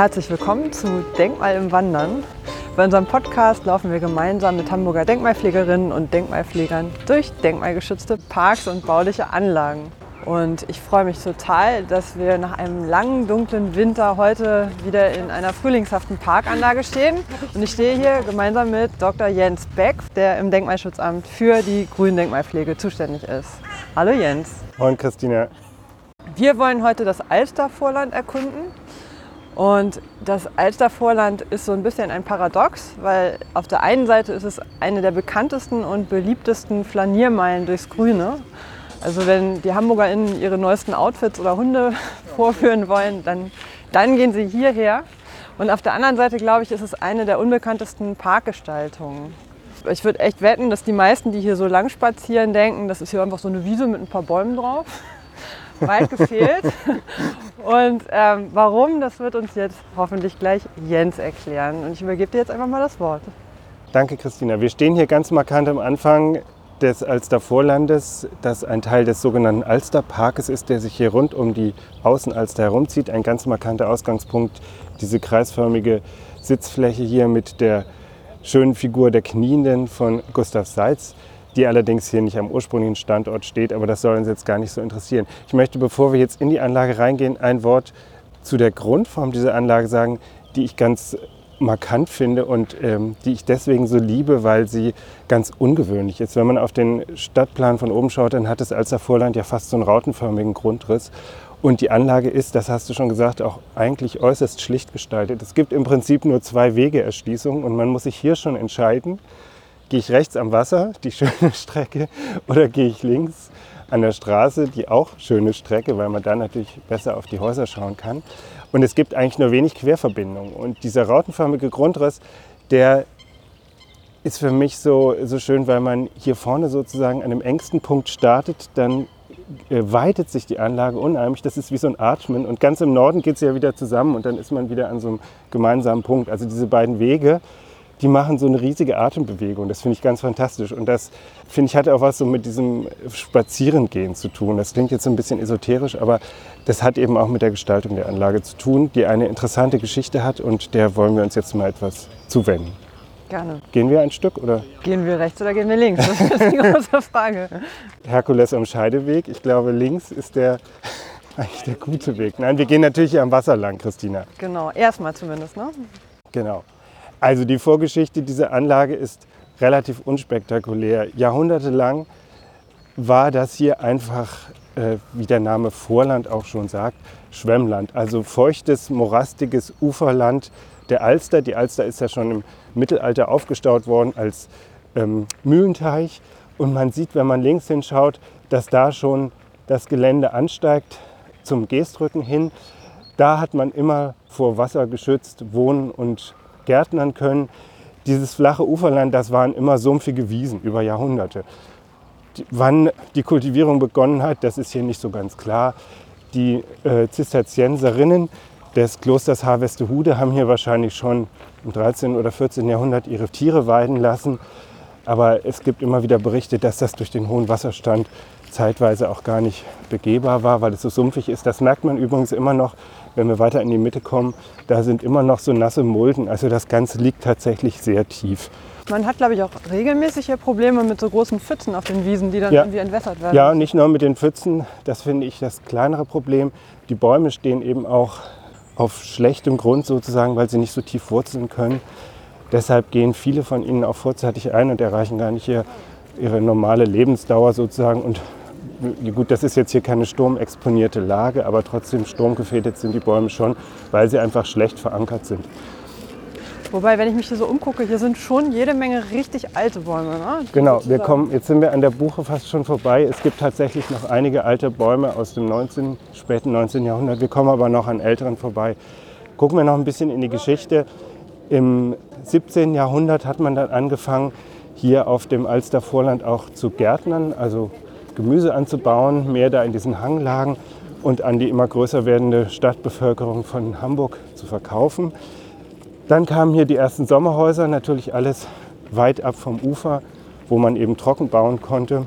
Herzlich willkommen zu Denkmal im Wandern. Bei unserem Podcast laufen wir gemeinsam mit Hamburger Denkmalpflegerinnen und Denkmalpflegern durch denkmalgeschützte Parks und bauliche Anlagen. Und ich freue mich total, dass wir nach einem langen, dunklen Winter heute wieder in einer frühlingshaften Parkanlage stehen. Und ich stehe hier gemeinsam mit Dr. Jens Beck, der im Denkmalschutzamt für die Gründenkmalpflege zuständig ist. Hallo Jens. Moin Christina. Wir wollen heute das Alstervorland erkunden. Und das Alstervorland ist so ein bisschen ein Paradox, weil auf der einen Seite ist es eine der bekanntesten und beliebtesten Flaniermeilen durchs Grüne. Also wenn die HamburgerInnen ihre neuesten Outfits oder Hunde vorführen wollen, dann, dann gehen sie hierher. Und auf der anderen Seite, glaube ich, ist es eine der unbekanntesten Parkgestaltungen. Ich würde echt wetten, dass die meisten, die hier so lang spazieren, denken, das ist hier einfach so eine Wiese mit ein paar Bäumen drauf. Weit gefehlt. Und ähm, warum, das wird uns jetzt hoffentlich gleich Jens erklären. Und ich übergebe dir jetzt einfach mal das Wort. Danke, Christina. Wir stehen hier ganz markant am Anfang des Alstervorlandes, das ein Teil des sogenannten Alsterparkes ist, der sich hier rund um die Außenalster herumzieht. Ein ganz markanter Ausgangspunkt, diese kreisförmige Sitzfläche hier mit der schönen Figur der Knienden von Gustav Seitz, die allerdings hier nicht am ursprünglichen Standort steht, aber das soll uns jetzt gar nicht so interessieren. Ich möchte, bevor wir jetzt in die Anlage reingehen, ein Wort zu der Grundform dieser Anlage sagen, die ich ganz markant finde und ähm, die ich deswegen so liebe, weil sie ganz ungewöhnlich ist. Wenn man auf den Stadtplan von oben schaut, dann hat es Alster Vorland ja fast so einen rautenförmigen Grundriss. Und die Anlage ist, das hast du schon gesagt, auch eigentlich äußerst schlicht gestaltet. Es gibt im Prinzip nur zwei Wegeerschließungen und man muss sich hier schon entscheiden, gehe ich rechts am Wasser, die schöne Strecke, oder gehe ich links an der Straße, die auch schöne Strecke, weil man da natürlich besser auf die Häuser schauen kann. Und es gibt eigentlich nur wenig Querverbindungen. Und dieser rautenförmige Grundriss, der ist für mich so, so schön, weil man hier vorne sozusagen an dem engsten Punkt startet, dann äh, weitet sich die Anlage unheimlich. Das ist wie so ein Atmen. Und ganz im Norden geht es ja wieder zusammen und dann ist man wieder an so einem gemeinsamen Punkt. Also diese beiden Wege, die machen so eine riesige Atembewegung. Das finde ich ganz fantastisch. Und das, finde ich, hat auch was so mit diesem Spazierengehen zu tun. Das klingt jetzt ein bisschen esoterisch, aber das hat eben auch mit der Gestaltung der Anlage zu tun, die eine interessante Geschichte hat und der wollen wir uns jetzt mal etwas zuwenden. Gerne. Gehen wir ein Stück oder? Gehen wir rechts oder gehen wir links? Das ist die große Frage. Herkules am Scheideweg. Ich glaube, links ist der eigentlich der gute Weg. Nein, wir gehen natürlich am Wasser lang, Christina. Genau, erstmal zumindest, ne? Genau. Also die Vorgeschichte dieser Anlage ist relativ unspektakulär. Jahrhundertelang war das hier einfach, äh, wie der Name Vorland auch schon sagt, Schwemmland. Also feuchtes, morastiges Uferland der Alster. Die Alster ist ja schon im Mittelalter aufgestaut worden als ähm, Mühlenteich. Und man sieht, wenn man links hinschaut, dass da schon das Gelände ansteigt zum Geestrücken hin. Da hat man immer vor Wasser geschützt wohnen und gärtnern können. Dieses flache Uferland, das waren immer sumpfige Wiesen über Jahrhunderte. Wann die Kultivierung begonnen hat, das ist hier nicht so ganz klar. Die äh, Zisterzienserinnen des Klosters Harvestehude haben hier wahrscheinlich schon im 13. oder 14. Jahrhundert ihre Tiere weiden lassen. Aber es gibt immer wieder Berichte, dass das durch den hohen Wasserstand zeitweise auch gar nicht begehbar war, weil es so sumpfig ist. Das merkt man übrigens immer noch, wenn wir weiter in die Mitte kommen. Da sind immer noch so nasse Mulden. Also das Ganze liegt tatsächlich sehr tief. Man hat, glaube ich, auch regelmäßig hier Probleme mit so großen Pfützen auf den Wiesen, die dann Ja. irgendwie entwässert werden. Ja, nicht nur mit den Pfützen. Das finde ich das kleinere Problem. Die Bäume stehen eben auch auf schlechtem Grund sozusagen, weil sie nicht so tief wurzeln können. Deshalb gehen viele von ihnen auch vorzeitig ein und erreichen gar nicht hier ihre normale Lebensdauer sozusagen. Und gut, das ist jetzt hier keine sturmexponierte Lage, aber trotzdem sturmgefährdet sind die Bäume schon, weil sie einfach schlecht verankert sind. Wobei, wenn ich mich hier so umgucke, hier sind schon jede Menge richtig alte Bäume. Ne? Genau, wir kommen, jetzt sind wir an der Buche fast schon vorbei. Es gibt tatsächlich noch einige alte Bäume aus dem 19., späten 19. Jahrhundert. Wir kommen aber noch an älteren vorbei. Gucken wir noch ein bisschen in die Geschichte. Im 17. Jahrhundert hat man dann angefangen, hier auf dem Alster Vorland auch zu gärtnern, also Gemüse anzubauen, mehr da in diesen Hanglagen und an die immer größer werdende Stadtbevölkerung von Hamburg zu verkaufen. Dann kamen hier die ersten Sommerhäuser, natürlich alles weit ab vom Ufer, wo man eben trocken bauen konnte.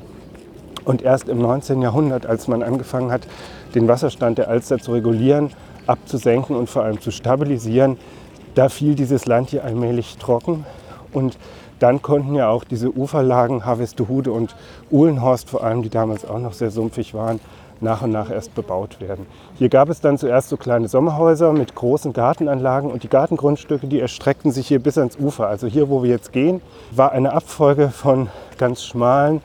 Und erst im 19. Jahrhundert, als man angefangen hat, den Wasserstand der Alster zu regulieren, abzusenken und vor allem zu stabilisieren. Da fiel dieses Land hier allmählich trocken und dann konnten ja auch diese Uferlagen Harvestehude und Uhlenhorst vor allem, die damals auch noch sehr sumpfig waren, nach und nach erst bebaut werden. Hier gab es dann zuerst so kleine Sommerhäuser mit großen Gartenanlagen und die Gartengrundstücke, die erstreckten sich hier bis ans Ufer. Also hier, wo wir jetzt gehen, war eine Abfolge von ganz schmalen,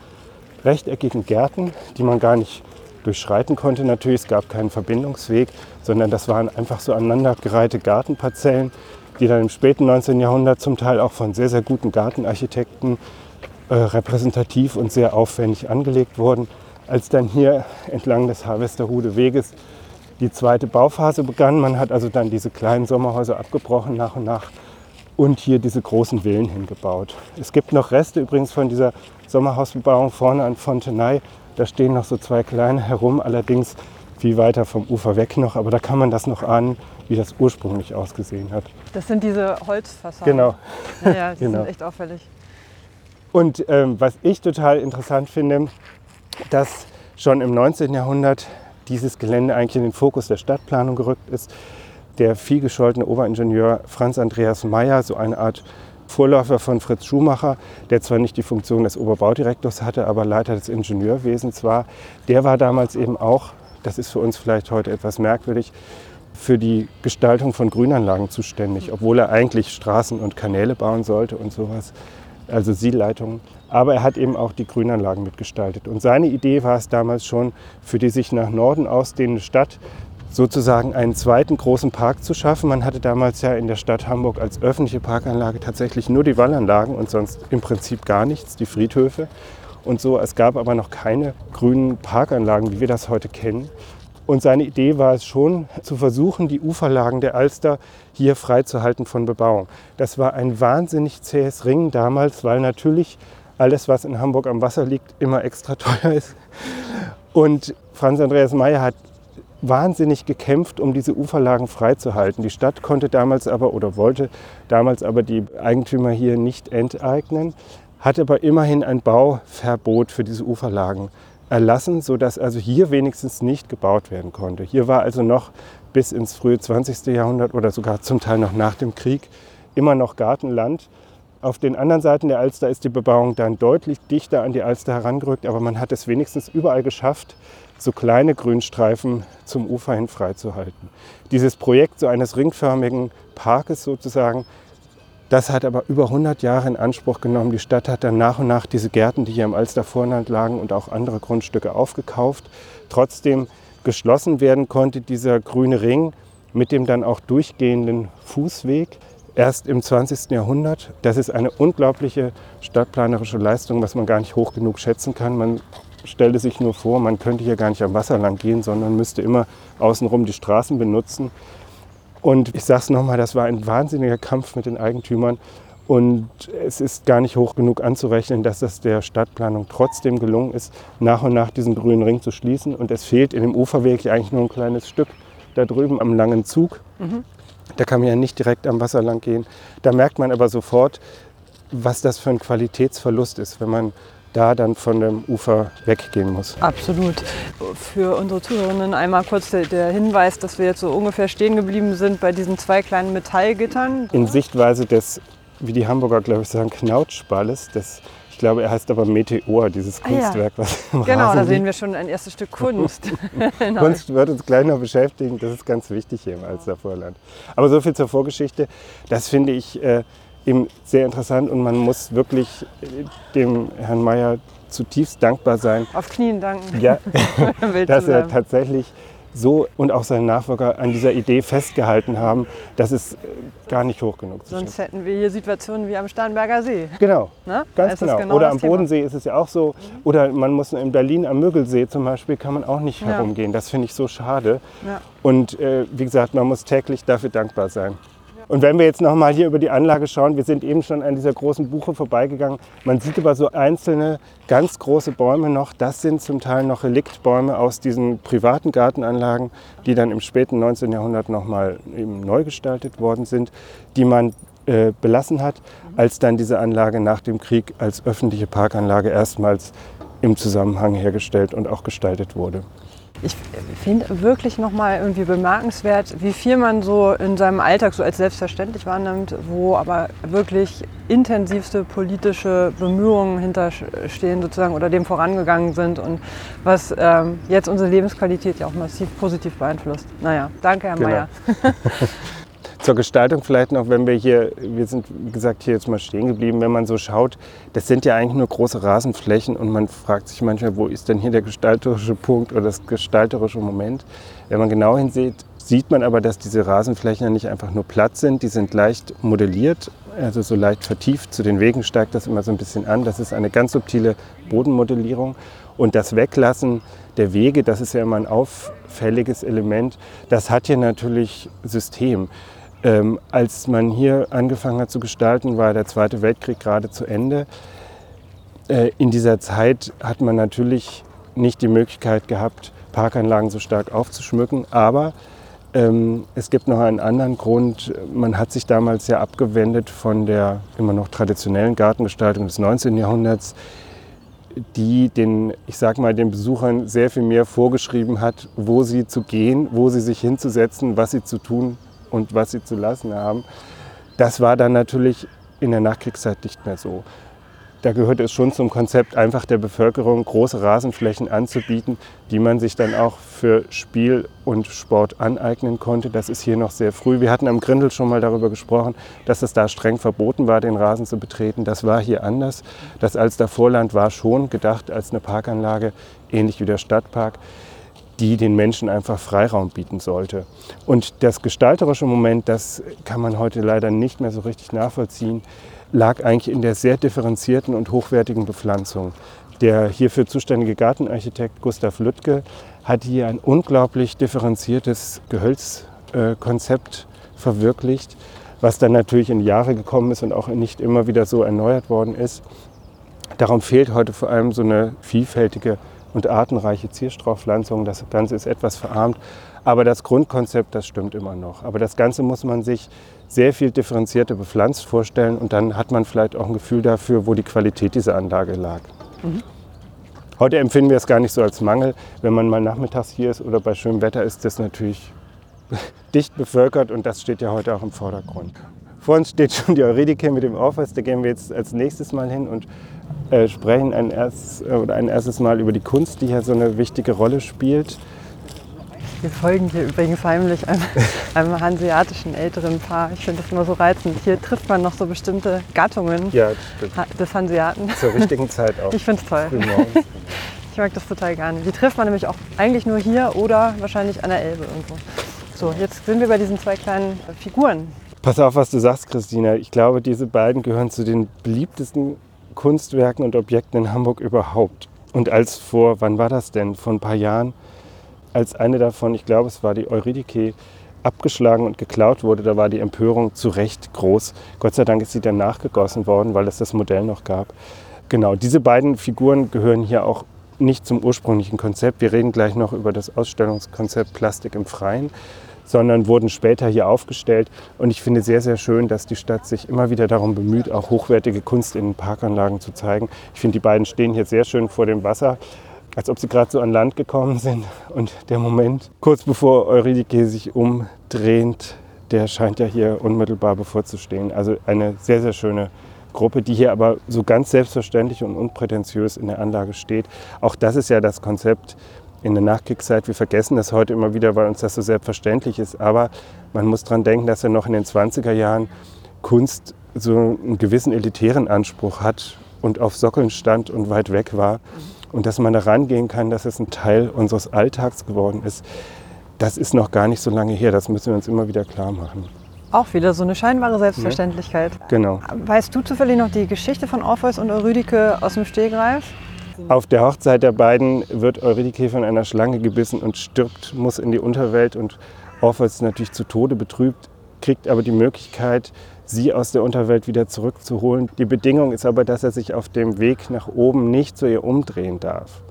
rechteckigen Gärten, die man gar nicht durchschreiten konnte. Natürlich, es gab keinen Verbindungsweg, sondern das waren einfach so aneinandergereihte Gartenparzellen, die dann im späten 19. Jahrhundert zum Teil auch von sehr, sehr guten Gartenarchitekten äh, repräsentativ und sehr aufwendig angelegt wurden. Als dann hier entlang des Harvesterhude Weges die zweite Bauphase begann, man hat also dann diese kleinen Sommerhäuser abgebrochen nach und nach und hier diese großen Villen hingebaut. Es gibt noch Reste übrigens von dieser Sommerhausbebauung vorne an Fontenay. Da stehen noch so zwei kleine herum, allerdings viel weiter vom Ufer weg noch, aber da kann man das noch ahnen, wie das ursprünglich ausgesehen hat. Das sind diese Holzfassaden. Genau. Ja, die Genau. sind echt auffällig. Und ähm, was ich total interessant finde, dass schon im 19. Jahrhundert dieses Gelände eigentlich in den Fokus der Stadtplanung gerückt ist. Der vielgescholtene Oberingenieur Franz Andreas Mayer, so eine Art Vorläufer von Fritz Schumacher, der zwar nicht die Funktion des Oberbaudirektors hatte, aber Leiter des Ingenieurwesens war, der war damals eben auch, das ist für uns vielleicht heute etwas merkwürdig, für die Gestaltung von Grünanlagen zuständig, obwohl er eigentlich Straßen und Kanäle bauen sollte und sowas, also Sielleitungen. Aber er hat eben auch die Grünanlagen mitgestaltet. Und seine Idee war es damals schon, für die sich nach Norden ausdehnende Stadt sozusagen einen zweiten großen Park zu schaffen. Man hatte damals ja in der Stadt Hamburg als öffentliche Parkanlage tatsächlich nur die Wallanlagen und sonst im Prinzip gar nichts, die Friedhöfe und so. Es gab aber noch keine grünen Parkanlagen, wie wir das heute kennen. Und seine Idee war es schon, zu versuchen, die Uferlagen der Alster hier freizuhalten von Bebauung. Das war ein wahnsinnig zähes Ringen damals, weil natürlich alles, was in Hamburg am Wasser liegt, immer extra teuer ist. Und Franz Andreas Mayer hat wahnsinnig gekämpft, um diese Uferlagen freizuhalten. Die Stadt konnte damals aber oder wollte damals aber die Eigentümer hier nicht enteignen, hat aber immerhin ein Bauverbot für diese Uferlagen erlassen, sodass also hier wenigstens nicht gebaut werden konnte. Hier war also noch bis ins frühe 20. Jahrhundert oder sogar zum Teil noch nach dem Krieg immer noch Gartenland. Auf den anderen Seiten der Alster ist die Bebauung dann deutlich dichter an die Alster herangerückt, aber man hat es wenigstens überall geschafft, so kleine Grünstreifen zum Ufer hin freizuhalten. Dieses Projekt so eines ringförmigen Parkes sozusagen, das hat aber über 100 Jahre in Anspruch genommen. Die Stadt hat dann nach und nach diese Gärten, die hier im Alstervorland lagen und auch andere Grundstücke aufgekauft. Trotzdem geschlossen werden konnte dieser grüne Ring mit dem dann auch durchgehenden Fußweg erst im 20. Jahrhundert. Das ist eine unglaubliche stadtplanerische Leistung, was man gar nicht hoch genug schätzen kann. Man stellte sich nur vor, man könnte hier gar nicht am Wasser lang gehen, sondern müsste immer außenrum die Straßen benutzen. Und ich sage es nochmal, das war ein wahnsinniger Kampf mit den Eigentümern. Und es ist gar nicht hoch genug anzurechnen, dass es der Stadtplanung trotzdem gelungen ist, nach und nach diesen grünen Ring zu schließen. Und es fehlt in dem Uferweg eigentlich nur ein kleines Stück da drüben am langen Zug. Da kann man ja nicht direkt am Wasser lang gehen. Da merkt man aber sofort, was das für ein Qualitätsverlust ist, wenn man da dann von dem Ufer weggehen muss. Absolut. Für unsere Zuhörerinnen einmal kurz der, der Hinweis, dass wir jetzt so ungefähr stehen geblieben sind bei diesen zwei kleinen Metallgittern. In Sichtweise des, wie die Hamburger, glaube ich, sagen, Knautschballes. Das, ich glaube, er heißt aber Meteor, dieses Ah ja. Kunstwerk, was im Genau, Rasen da sehen wir schon ein erstes Stück Kunst. Kunst wird uns gleich noch beschäftigen. Das ist ganz wichtig hier im Alstervorland. Aber so viel zur Vorgeschichte. Das finde ich äh, eben sehr interessant und man muss wirklich äh, dem Herrn Mayer zutiefst dankbar sein, Auf Knien danken. ja, dass er tatsächlich so und auch seine Nachfolger an dieser Idee festgehalten haben. Das ist äh, gar nicht hoch genug Sonst hätten wir hier Situationen wie am Starnberger See. Genau. Ne? Ganz genau. genau Oder am Thema. Bodensee ist es ja auch so. Oder man muss in Berlin am Müggelsee zum Beispiel, kann man auch nicht Ja. herumgehen. Das finde ich so schade. Ja. Und äh, wie gesagt, man muss täglich dafür dankbar sein. Und wenn wir jetzt nochmal hier über die Anlage schauen, wir sind eben schon an dieser großen Buche vorbeigegangen. Man sieht aber so einzelne ganz große Bäume noch. Das sind zum Teil noch Reliktbäume aus diesen privaten Gartenanlagen, die dann im späten 19. Jahrhundert nochmal eben neu gestaltet worden sind, die man äh, belassen hat, als dann diese Anlage nach dem Krieg als öffentliche Parkanlage erstmals im Zusammenhang hergestellt und auch gestaltet wurde. Ich finde wirklich nochmal irgendwie bemerkenswert, wie viel man so in seinem Alltag so als selbstverständlich wahrnimmt, wo aber wirklich intensivste politische Bemühungen hinterstehen sozusagen oder dem vorangegangen sind und was ähm, jetzt unsere Lebensqualität ja auch massiv positiv beeinflusst. Naja, danke Herr genau. Mayer. Zur Gestaltung vielleicht noch, wenn wir hier, wir sind wie gesagt hier jetzt mal stehen geblieben, wenn man so schaut, das sind ja eigentlich nur große Rasenflächen und man fragt sich manchmal, wo ist denn hier der gestalterische Punkt oder das gestalterische Moment. Wenn man genau hinsieht, sieht man aber, dass diese Rasenflächen ja nicht einfach nur platt sind, die sind leicht modelliert, also so leicht vertieft. Zu den Wegen steigt das immer so ein bisschen an. Das ist eine ganz subtile Bodenmodellierung. Und das Weglassen der Wege, das ist ja immer ein auffälliges Element, das hat hier natürlich System. Ähm, als man hier angefangen hat zu gestalten, war der Zweite Weltkrieg gerade zu Ende. Äh, in dieser Zeit hat man natürlich nicht die Möglichkeit gehabt, Parkanlagen so stark aufzuschmücken, aber ähm, es gibt noch einen anderen Grund. Man hat sich damals ja abgewendet von der immer noch traditionellen Gartengestaltung des 19. Jahrhunderts, die den, ich sag mal, den Besuchern sehr viel mehr vorgeschrieben hat, wo sie zu gehen, wo sie sich hinzusetzen, was sie zu tun und was sie zu lassen haben. Das war dann natürlich in der Nachkriegszeit nicht mehr so. Da gehört es schon zum Konzept, einfach der Bevölkerung große Rasenflächen anzubieten, die man sich dann auch für Spiel und Sport aneignen konnte. Das ist hier noch sehr früh. Wir hatten am Grindel schon mal darüber gesprochen, dass es da streng verboten war, den Rasen zu betreten. Das war hier anders. Das Alster Vorland war schon gedacht als eine Parkanlage, ähnlich wie der Stadtpark die den Menschen einfach Freiraum bieten sollte. Und das gestalterische Moment, das kann man heute leider nicht mehr so richtig nachvollziehen, lag eigentlich in der sehr differenzierten und hochwertigen Bepflanzung. Der hierfür zuständige Gartenarchitekt Gustav Lüttke hat hier ein unglaublich differenziertes Gehölzkonzept verwirklicht, was dann natürlich in Jahre gekommen ist und auch nicht immer wieder so erneuert worden ist. Darum fehlt heute vor allem so eine vielfältige und artenreiche Zierstrauchpflanzung. Das Ganze ist etwas verarmt, aber das Grundkonzept, das stimmt immer noch. Aber das Ganze muss man sich sehr viel differenzierter bepflanzt vorstellen und dann hat man vielleicht auch ein Gefühl dafür, wo die Qualität dieser Anlage lag. Mhm. Heute empfinden wir es gar nicht so als Mangel. Wenn man mal nachmittags hier ist oder bei schönem Wetter ist das natürlich dicht bevölkert und das steht ja heute auch im Vordergrund. Vor uns steht schon die Euridike mit dem Aufweis, da gehen wir jetzt als nächstes Mal hin und äh, sprechen ein, erst, äh, oder ein erstes Mal über die Kunst, die hier so eine wichtige Rolle spielt. Wir folgen hier übrigens heimlich einem, einem hanseatischen älteren Paar. Ich finde das immer so reizend. Hier trifft man noch so bestimmte Gattungen ja, des Hanseaten. Zur richtigen Zeit auch. Ich finde es toll. Ich mag das total gerne. Die trifft man nämlich auch eigentlich nur hier oder wahrscheinlich an der Elbe irgendwo. So, jetzt sind wir bei diesen zwei kleinen Figuren. Pass auf, was du sagst, Christina. Ich glaube, diese beiden gehören zu den beliebtesten Kunstwerken und Objekten in Hamburg überhaupt. Und als vor, wann war das denn? Vor ein paar Jahren, als eine davon, ich glaube, es war die Euridike, abgeschlagen und geklaut wurde, da war die Empörung zu Recht groß. Gott sei Dank ist sie dann nachgegossen worden, weil es das Modell noch gab. Genau, diese beiden Figuren gehören hier auch nicht zum ursprünglichen Konzept. Wir reden gleich noch über das Ausstellungskonzept Plastik im Freien sondern wurden später hier aufgestellt. Und ich finde sehr, sehr schön, dass die Stadt sich immer wieder darum bemüht, auch hochwertige Kunst in Parkanlagen zu zeigen. Ich finde, die beiden stehen hier sehr schön vor dem Wasser, als ob sie gerade so an Land gekommen sind. Und der Moment, kurz bevor Euridike sich umdreht, der scheint ja hier unmittelbar bevorzustehen. Also eine sehr, sehr schöne Gruppe, die hier aber so ganz selbstverständlich und unprätentiös in der Anlage steht. Auch das ist ja das Konzept in der Nachkriegszeit. Wir vergessen das heute immer wieder, weil uns das so selbstverständlich ist. Aber man muss daran denken, dass er noch in den 20er Jahren Kunst so einen gewissen elitären Anspruch hat und auf Sockeln stand und weit weg war. Und dass man da rangehen kann, dass es ein Teil unseres Alltags geworden ist, das ist noch gar nicht so lange her. Das müssen wir uns immer wieder klar machen. Auch wieder so eine scheinbare Selbstverständlichkeit. Ja, genau. Weißt du zufällig noch die Geschichte von Orpheus und Eurydike aus dem Stegreif? Auf der Hochzeit der beiden wird Eurydike von einer Schlange gebissen und stirbt, muss in die Unterwelt und Orpheus ist natürlich zu Tode betrübt, kriegt aber die Möglichkeit, sie aus der Unterwelt wieder zurückzuholen. Die Bedingung ist aber, dass er sich auf dem Weg nach oben nicht zu ihr umdrehen darf.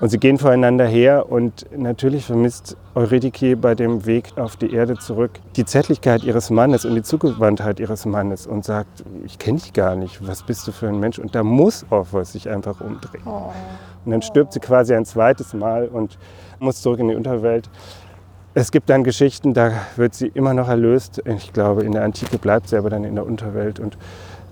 Und sie gehen voreinander her und natürlich vermisst Eurydike bei dem Weg auf die Erde zurück die Zärtlichkeit ihres Mannes und die Zugewandtheit ihres Mannes und sagt, ich kenne dich gar nicht, was bist du für ein Mensch? Und da muss Orpheus sich einfach umdrehen. Oh. Und dann stirbt sie quasi ein zweites Mal und muss zurück in die Unterwelt. Es gibt dann Geschichten, da wird sie immer noch erlöst. Ich glaube, in der Antike bleibt sie aber dann in der Unterwelt. Und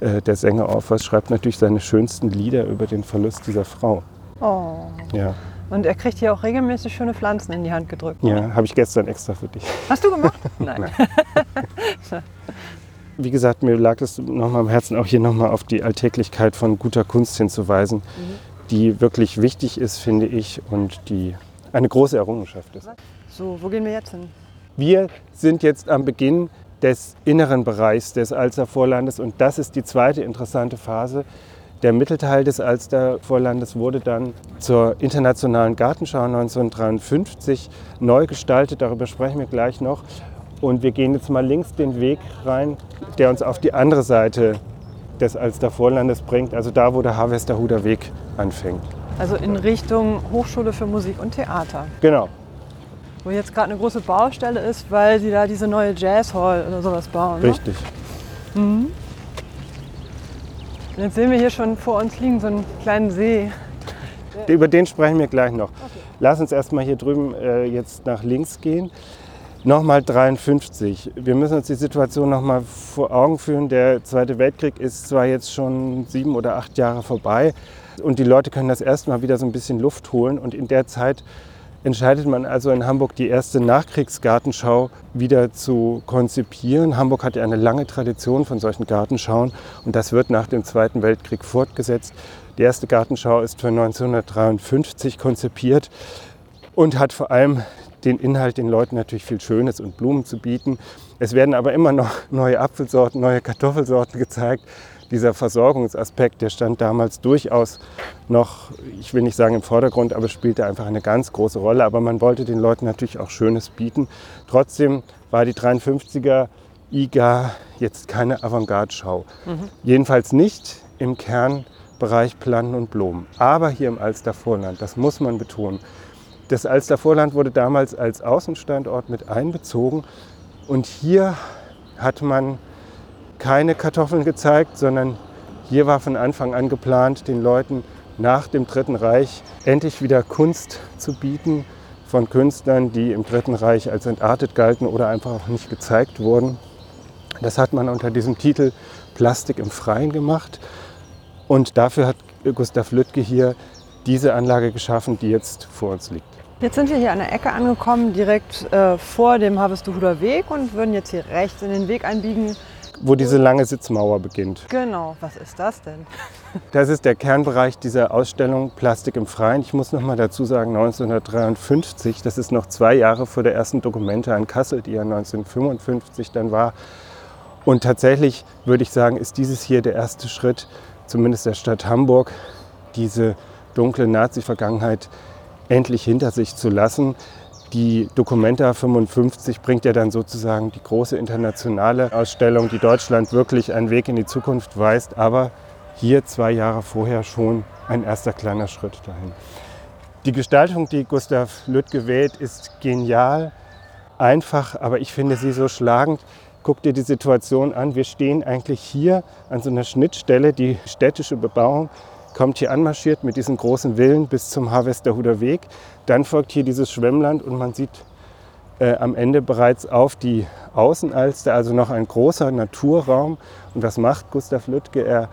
äh, der Sänger Orpheus schreibt natürlich seine schönsten Lieder über den Verlust dieser Frau. Oh. Ja, Und er kriegt hier auch regelmäßig schöne Pflanzen in die Hand gedrückt. ja habe ich gestern extra für dich. Hast du gemacht? Nein. Wie gesagt, mir lag es nochmal am Herzen, auch hier nochmal auf die Alltäglichkeit von guter Kunst hinzuweisen, die wirklich wichtig ist, finde ich, und die eine große Errungenschaft ist. So, wo gehen wir jetzt hin? Wir sind jetzt am Beginn des inneren Bereichs des Alstervorlandes und das ist die zweite interessante Phase. Der Mittelteil des Alstervorlandes wurde dann zur Internationalen Gartenschau 1953 neu gestaltet, darüber sprechen wir gleich noch. Und wir gehen jetzt mal links den Weg rein, der uns auf die andere Seite des Alstervorlandes bringt, also da, wo der Harvesterhuder Weg anfängt. Also in Richtung Hochschule für Musik und Theater. Genau, Wo jetzt gerade eine große Baustelle ist, weil sie da diese neue Jazz Hall oder sowas bauen. Ne? richtig. Und jetzt sehen wir hier schon vor uns liegen so einen kleinen See. Über den sprechen wir gleich noch. Lass uns erstmal hier drüben äh, jetzt nach links gehen. Nochmal 53. Wir müssen uns die Situation nochmal vor Augen führen. Der Zweite Weltkrieg ist zwar jetzt schon sieben oder acht Jahre vorbei und die Leute können das erstmal wieder so ein bisschen Luft holen. Und in der Zeit entscheidet man also in Hamburg die erste Nachkriegsgartenschau wieder zu konzipieren. Hamburg hat ja eine lange Tradition von solchen Gartenschauen und das wird nach dem Zweiten Weltkrieg fortgesetzt. Die erste Gartenschau ist für 1953 konzipiert und hat vor allem den Inhalt, den Leuten natürlich viel Schönes und Blumen zu bieten. Es werden aber immer noch neue Apfelsorten, neue Kartoffelsorten gezeigt. Dieser Versorgungsaspekt, der stand damals durchaus noch, ich will nicht sagen im Vordergrund, aber spielte einfach eine ganz große Rolle. Aber man wollte den Leuten natürlich auch Schönes bieten. Trotzdem war die 53er IGA jetzt keine Avantgarde-Schau. Jedenfalls nicht im Kernbereich Planen und Blumen. Aber hier im Alstervorland, das muss man betonen. Das Alstervorland wurde damals als Außenstandort mit einbezogen und hier hat man keine Kartoffeln gezeigt, sondern hier war von Anfang an geplant, den Leuten nach dem Dritten Reich endlich wieder Kunst zu bieten von Künstlern, die im Dritten Reich als entartet galten oder einfach auch nicht gezeigt wurden. Das hat man unter diesem Titel Plastik im Freien gemacht und dafür hat Gustav Lüttke hier diese Anlage geschaffen, die jetzt vor uns liegt. Jetzt sind wir hier an der Ecke angekommen, direkt äh, vor dem Harvesterhuder Weg und würden jetzt hier rechts in den Weg einbiegen. Wo diese lange Sitzmauer beginnt. Genau, was ist das denn? Das ist der Kernbereich dieser Ausstellung Plastik im Freien. Ich muss noch mal dazu sagen, 1953, das ist noch zwei Jahre vor der ersten Dokumente an Kassel, die ja 1955 dann war. Und tatsächlich würde ich sagen, ist dieses hier der erste Schritt, zumindest der Stadt Hamburg, diese dunkle Nazi-Vergangenheit endlich hinter sich zu lassen. Die Documenta 55 bringt ja dann sozusagen die große internationale Ausstellung, die Deutschland wirklich einen Weg in die Zukunft weist, aber hier zwei Jahre vorher schon ein erster kleiner Schritt dahin. Die Gestaltung, die Gustav Lüttke wählt, ist genial, einfach, aber ich finde sie so schlagend. Guck dir die Situation an. Wir stehen eigentlich hier an so einer Schnittstelle. Die städtische Bebauung kommt hier anmarschiert mit diesen großen Villen bis zum Harvesterhuder Weg. Dann folgt hier dieses Schwemmland und man sieht äh, am Ende bereits auf die Außenalster, also noch ein großer Naturraum. Und was macht Gustav Lüttke? Er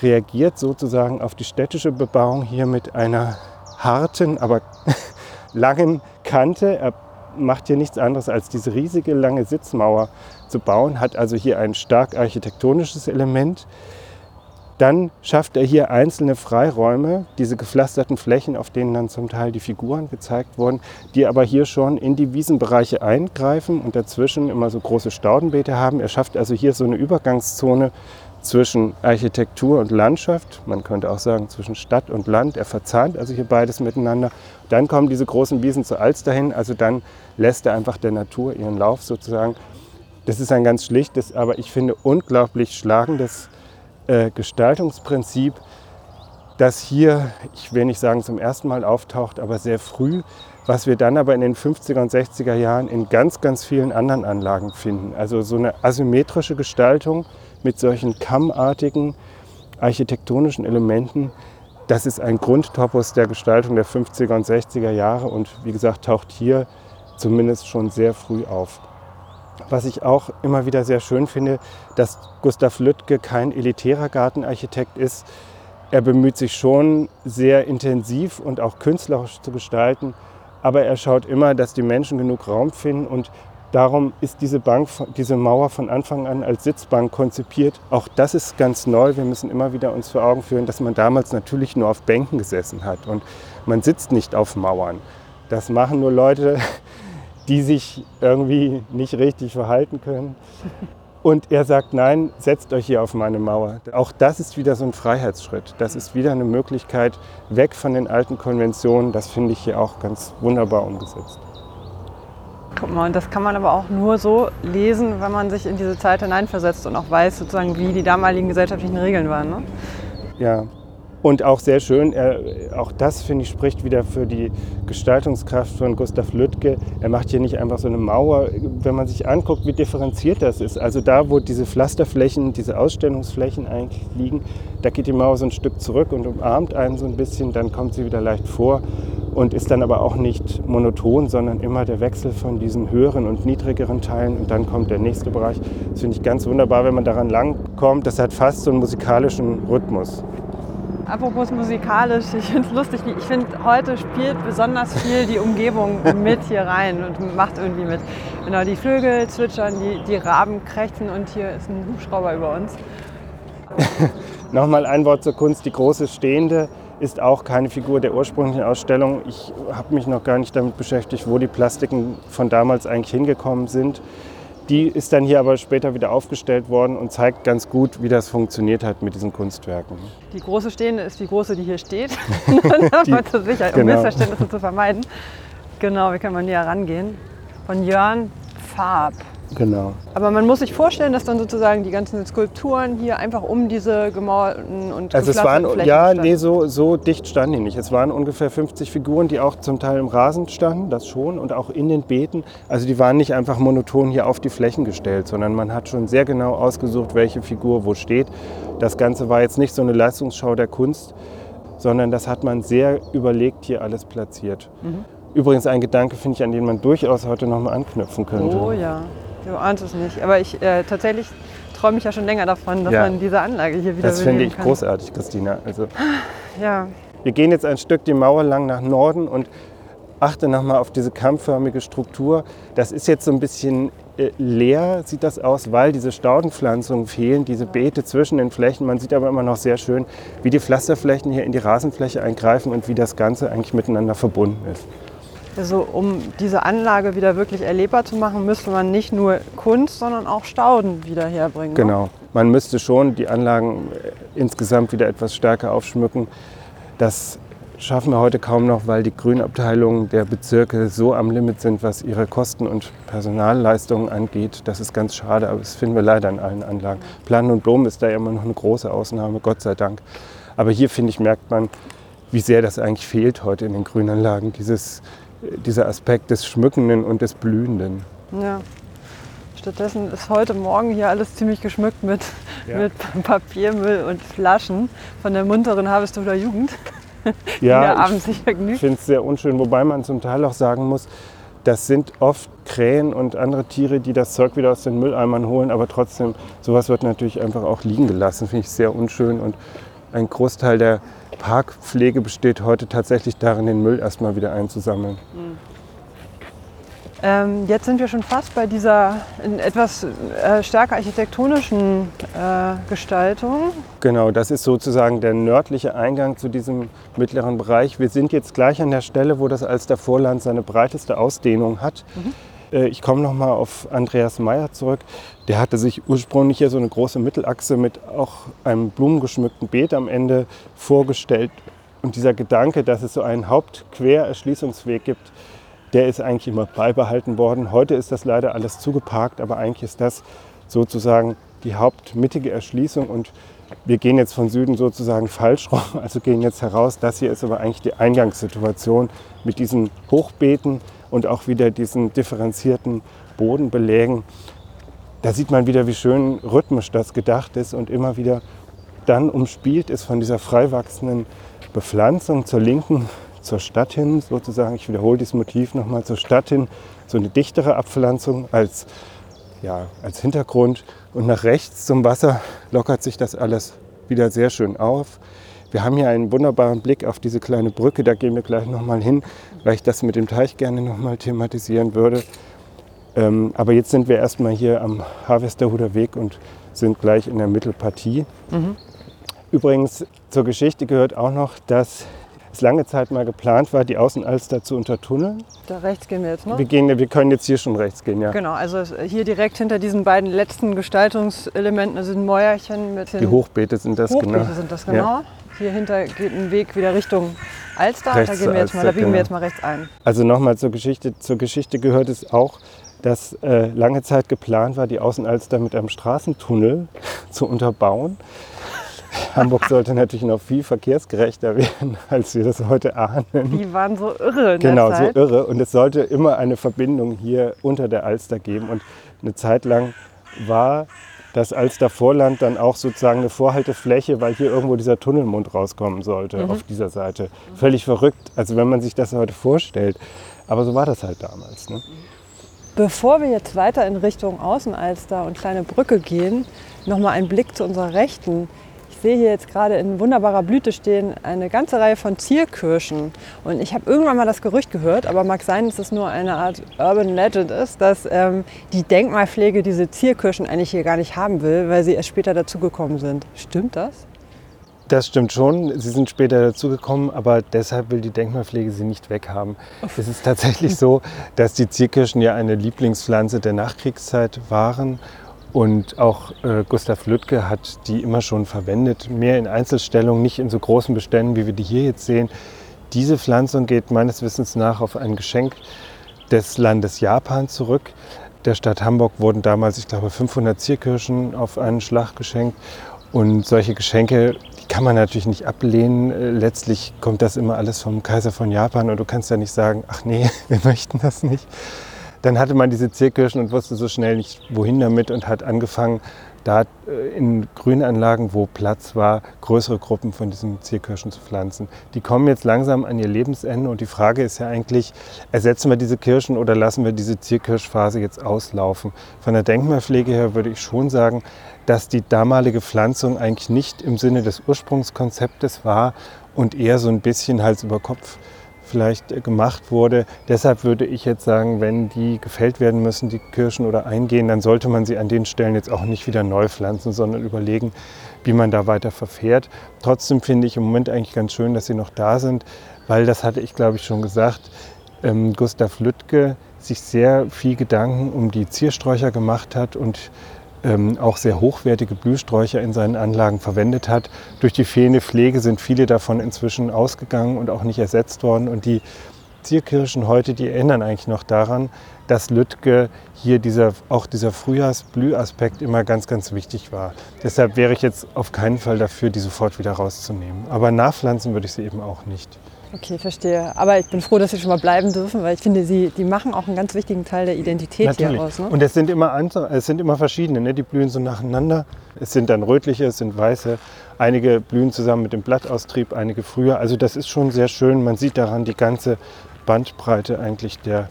reagiert sozusagen auf die städtische Bebauung hier mit einer harten, aber langen Kante. Er macht hier nichts anderes als diese riesige lange Sitzmauer zu bauen, hat also hier ein stark architektonisches Element. Dann schafft er hier einzelne Freiräume, diese gepflasterten Flächen, auf denen dann zum Teil die Figuren gezeigt wurden, die aber hier schon in die Wiesenbereiche eingreifen und dazwischen immer so große Staudenbeete haben. Er schafft also hier so eine Übergangszone zwischen Architektur und Landschaft, man könnte auch sagen zwischen Stadt und Land. Er verzahnt also hier beides miteinander. Dann kommen diese großen Wiesen zu Alster hin, also dann lässt er einfach der Natur ihren Lauf sozusagen. Das ist ein ganz schlichtes, aber ich finde unglaublich schlagendes äh, Gestaltungsprinzip, das hier, ich will nicht sagen zum ersten Mal auftaucht, aber sehr früh, was wir dann aber in den 50er und 60er Jahren in ganz, ganz vielen anderen Anlagen finden. Also so eine asymmetrische Gestaltung mit solchen kammartigen architektonischen Elementen, das ist ein Grundtopos der Gestaltung der 50er und 60er Jahre und wie gesagt taucht hier zumindest schon sehr früh auf. Was ich auch immer wieder sehr schön finde, dass Gustav Lüttke kein elitärer Gartenarchitekt ist. Er bemüht sich schon sehr intensiv und auch künstlerisch zu gestalten, aber er schaut immer, dass die Menschen genug Raum finden und darum ist diese, Bank, diese Mauer von Anfang an als Sitzbank konzipiert. Auch das ist ganz neu. Wir müssen immer wieder uns vor Augen führen, dass man damals natürlich nur auf Bänken gesessen hat und man sitzt nicht auf Mauern. Das machen nur Leute, die sich irgendwie nicht richtig verhalten können. Und er sagt, nein, setzt euch hier auf meine Mauer. Auch das ist wieder so ein Freiheitsschritt. Das ist wieder eine Möglichkeit weg von den alten Konventionen. Das finde ich hier auch ganz wunderbar umgesetzt. Guck mal, und das kann man aber auch nur so lesen, wenn man sich in diese Zeit hineinversetzt und auch weiß, sozusagen, wie die damaligen gesellschaftlichen Regeln waren. Ne? Ja, und auch sehr schön, er, auch das finde ich spricht wieder für die Gestaltungskraft von Gustav Lüttke. Er macht hier nicht einfach so eine Mauer. Wenn man sich anguckt, wie differenziert das ist. Also da, wo diese Pflasterflächen, diese Ausstellungsflächen eigentlich liegen, da geht die Mauer so ein Stück zurück und umarmt einen so ein bisschen. Dann kommt sie wieder leicht vor und ist dann aber auch nicht monoton, sondern immer der Wechsel von diesen höheren und niedrigeren Teilen und dann kommt der nächste Bereich. Das finde ich ganz wunderbar, wenn man daran langkommt. Das hat fast so einen musikalischen Rhythmus. Apropos musikalisch, ich finde es lustig. Ich finde, heute spielt besonders viel die Umgebung mit hier rein und macht irgendwie mit. Genau, die Vögel zwitschern, die, die Raben krächzen und hier ist ein Hubschrauber über uns. Nochmal ein Wort zur Kunst. Die große Stehende ist auch keine Figur der ursprünglichen Ausstellung. Ich habe mich noch gar nicht damit beschäftigt, wo die Plastiken von damals eigentlich hingekommen sind. Die ist dann hier aber später wieder aufgestellt worden und zeigt ganz gut, wie das funktioniert hat mit diesen Kunstwerken. Die große Stehende ist die große, die hier steht, die, zur Sicherheit, um genau. Missverständnisse zu vermeiden. Genau, wie kann man näher rangehen? Von Jörn Farb. Genau. Aber man muss sich vorstellen, dass dann sozusagen die ganzen Skulpturen hier einfach um diese gemauerten und Also es waren, Flächen ja, standen. nee, so, so dicht standen die nicht. Es waren ungefähr 50 Figuren, die auch zum Teil im Rasen standen, das schon, und auch in den Beeten. Also die waren nicht einfach monoton hier auf die Flächen gestellt, sondern man hat schon sehr genau ausgesucht, welche Figur wo steht. Das Ganze war jetzt nicht so eine Leistungsschau der Kunst, sondern das hat man sehr überlegt hier alles platziert. Mhm. Übrigens ein Gedanke, finde ich, an den man durchaus heute nochmal anknüpfen könnte. Oh ja. Du ahnst es nicht. Aber ich äh, tatsächlich träume ich ja schon länger davon, dass ja. man diese Anlage hier wieder Das finde ich kann. großartig, Christina. Also, ja. Wir gehen jetzt ein Stück die Mauer lang nach Norden und achte nochmal auf diese kammförmige Struktur. Das ist jetzt so ein bisschen äh, leer, sieht das aus, weil diese Staudenpflanzungen fehlen, diese Beete zwischen den Flächen. Man sieht aber immer noch sehr schön, wie die Pflasterflächen hier in die Rasenfläche eingreifen und wie das Ganze eigentlich miteinander verbunden ist. Also um diese Anlage wieder wirklich erlebbar zu machen, müsste man nicht nur Kunst, sondern auch Stauden wieder herbringen. Ne? Genau. Man müsste schon die Anlagen äh, insgesamt wieder etwas stärker aufschmücken. Das schaffen wir heute kaum noch, weil die Grünabteilungen der Bezirke so am Limit sind, was ihre Kosten und Personalleistungen angeht. Das ist ganz schade, aber das finden wir leider in allen Anlagen. Plan und Dom ist da immer noch eine große Ausnahme, Gott sei Dank. Aber hier, finde ich, merkt man, wie sehr das eigentlich fehlt heute in den Grünanlagen. Dieses dieser Aspekt des Schmückenden und des Blühenden. Ja. Stattdessen ist heute Morgen hier alles ziemlich geschmückt mit, ja. mit Papiermüll und Flaschen von der munteren Harvestoder Jugend. Ja, ich finde es sehr unschön, wobei man zum Teil auch sagen muss, das sind oft Krähen und andere Tiere, die das Zeug wieder aus den Mülleimern holen, aber trotzdem, sowas wird natürlich einfach auch liegen gelassen, finde ich sehr unschön und ein Großteil der Parkpflege besteht heute tatsächlich darin, den Müll erstmal wieder einzusammeln. Mhm. Ähm, jetzt sind wir schon fast bei dieser etwas äh, stärker architektonischen äh, Gestaltung. Genau, das ist sozusagen der nördliche Eingang zu diesem mittleren Bereich. Wir sind jetzt gleich an der Stelle, wo das Alstervorland seine breiteste Ausdehnung hat. Mhm. Äh, ich komme nochmal auf Andreas Meyer zurück. Der hatte sich ursprünglich hier so eine große Mittelachse mit auch einem blumengeschmückten Beet am Ende vorgestellt. Und dieser Gedanke, dass es so einen Hauptquererschließungsweg gibt, der ist eigentlich immer beibehalten worden. Heute ist das leider alles zugeparkt, aber eigentlich ist das sozusagen die hauptmittige Erschließung und wir gehen jetzt von Süden sozusagen falsch rum, also gehen jetzt heraus. Das hier ist aber eigentlich die Eingangssituation mit diesen Hochbeeten, und auch wieder diesen differenzierten Bodenbelägen. Da sieht man wieder, wie schön rhythmisch das gedacht ist und immer wieder dann umspielt ist von dieser frei wachsenden Bepflanzung zur linken, zur Stadt hin, sozusagen. Ich wiederhole dieses Motiv nochmal zur Stadt hin, so eine dichtere Abpflanzung als, ja, als Hintergrund. Und nach rechts zum Wasser lockert sich das alles wieder sehr schön auf. Wir haben hier einen wunderbaren Blick auf diese kleine Brücke, da gehen wir gleich nochmal hin, weil ich das mit dem Teich gerne nochmal thematisieren würde. Ähm, aber jetzt sind wir erstmal hier am Harvesterhuder Weg und sind gleich in der Mittelpartie. Mhm. Übrigens zur Geschichte gehört auch noch, dass es lange Zeit mal geplant war, die Außenalster zu untertunneln. Da rechts gehen wir jetzt noch? Wir, gehen, wir können jetzt hier schon rechts gehen, ja. Genau, also hier direkt hinter diesen beiden letzten Gestaltungselementen sind Mäuerchen mit den... Die Hochbeete sind das, Hochbeete genau. sind das, genau. Ja. Hier hinter geht ein Weg wieder Richtung Alster. Da, gehen wir jetzt mal, da biegen genau. wir jetzt mal rechts ein. Also nochmal zur Geschichte. Zur Geschichte gehört es auch, dass äh, lange Zeit geplant war, die Außenalster mit einem Straßentunnel zu unterbauen. Hamburg sollte natürlich noch viel verkehrsgerechter werden, als wir das heute ahnen. Die waren so irre. In genau, der so Zeit. irre. Und es sollte immer eine Verbindung hier unter der Alster geben. Und eine Zeit lang war das Alstervorland dann auch sozusagen eine Vorhaltefläche, weil hier irgendwo dieser Tunnelmund rauskommen sollte Mhm. auf dieser Seite. Völlig verrückt, also wenn man sich das heute vorstellt. Aber so war das halt damals. Ne? Bevor wir jetzt weiter in Richtung Außenalster und kleine Brücke gehen, nochmal ein Blick zu unserer Rechten. Ich sehe hier jetzt gerade in wunderbarer Blüte stehen eine ganze Reihe von Zierkirschen. Und ich habe irgendwann mal das Gerücht gehört, aber mag sein, dass es nur eine Art Urban Legend ist, dass ähm, die Denkmalpflege diese Zierkirschen eigentlich hier gar nicht haben will, weil sie erst später dazugekommen sind. Stimmt das? Das stimmt schon. Sie sind später dazugekommen, aber deshalb will die Denkmalpflege sie nicht weghaben. Es ist tatsächlich so, dass die Zierkirschen ja eine Lieblingspflanze der Nachkriegszeit waren. Und auch äh, Gustav Lüttke hat die immer schon verwendet, mehr in Einzelstellungen, nicht in so großen Beständen, wie wir die hier jetzt sehen. Diese Pflanzung geht meines Wissens nach auf ein Geschenk des Landes Japan zurück. Der Stadt Hamburg wurden damals, ich glaube, 500 Zierkirschen auf einen Schlag geschenkt. Und solche Geschenke, die kann man natürlich nicht ablehnen. Äh, Letztlich kommt das immer alles vom Kaiser von Japan und du kannst ja nicht sagen, ach nee, wir möchten das nicht. Dann hatte man diese Zierkirschen und wusste so schnell nicht, wohin damit und hat angefangen, da äh, in Grünanlagen, wo Platz war, größere Gruppen von diesen Zierkirschen zu pflanzen. Die kommen jetzt langsam an ihr Lebensende und die Frage ist ja eigentlich, ersetzen wir diese Kirschen oder lassen wir diese Zierkirschphase jetzt auslaufen? Von der Denkmalpflege her würde ich schon sagen, dass die damalige Pflanzung eigentlich nicht im Sinne des Ursprungskonzeptes war und eher so ein bisschen Hals über Kopf vielleicht gemacht wurde. Deshalb würde ich jetzt sagen, wenn die gefällt werden müssen, die Kirschen oder eingehen, dann sollte man sie an den Stellen jetzt auch nicht wieder neu pflanzen, sondern überlegen, wie man da weiter verfährt. Trotzdem finde ich im Moment eigentlich ganz schön, dass sie noch da sind, weil das hatte ich, glaube ich, schon gesagt, ähm, Gustav Lüttke sich sehr viel Gedanken um die Ziersträucher gemacht hat und ähm, auch sehr hochwertige Blühsträucher in seinen Anlagen verwendet hat. Durch die fehlende Pflege sind viele davon inzwischen ausgegangen und auch nicht ersetzt worden. Und die Zierkirschen heute, die erinnern eigentlich noch daran, dass Lüttke hier dieser, auch dieser Frühjahrsblühaspekt immer ganz, ganz wichtig war. Deshalb wäre ich jetzt auf keinen Fall dafür, die sofort wieder rauszunehmen. Aber nachpflanzen würde ich sie eben auch nicht. Okay, verstehe. Aber ich bin froh, dass sie schon mal bleiben dürfen, weil ich finde, sie, die machen auch einen ganz wichtigen Teil der Identität hier aus. Ne? Und es sind immer andere, es sind immer verschiedene, ne? die blühen so nacheinander. Es sind dann rötliche, es sind weiße. Einige blühen zusammen mit dem Blattaustrieb, einige früher. Also das ist schon sehr schön. Man sieht daran die ganze Bandbreite eigentlich der